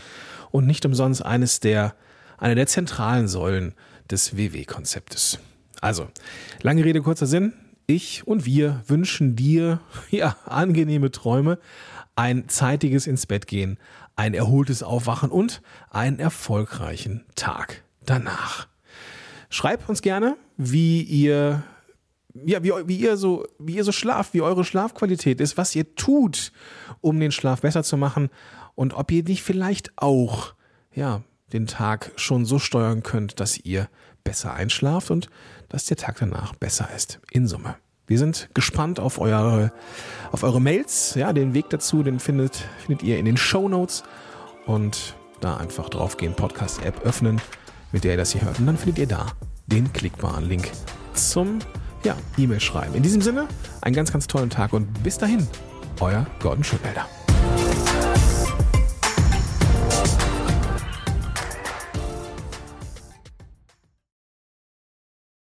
und nicht umsonst eines der eine der zentralen Säulen des WW-Konzeptes. Also, lange Rede, kurzer Sinn. Ich und wir wünschen dir ja angenehme Träume, ein zeitiges ins Bett gehen, ein erholtes Aufwachen und einen erfolgreichen Tag danach. Schreibt uns gerne, wie ihr ja, wie, wie, ihr so, wie ihr so schlaft, wie eure Schlafqualität ist, was ihr tut, um den Schlaf besser zu machen und ob ihr nicht vielleicht auch, ja, den Tag schon so steuern könnt, dass ihr besser einschlaft und dass der Tag danach besser ist. In Summe. Wir sind gespannt auf eure, auf eure Mails. Ja, den Weg dazu, den findet, findet ihr in den Show Notes. Und da einfach draufgehen, Podcast-App öffnen, mit der ihr das hier hört. Und dann findet ihr da den klickbaren Link zum ja, E-Mail schreiben. In diesem Sinne, einen ganz, ganz tollen Tag und bis dahin, euer Gordon Schönwälder.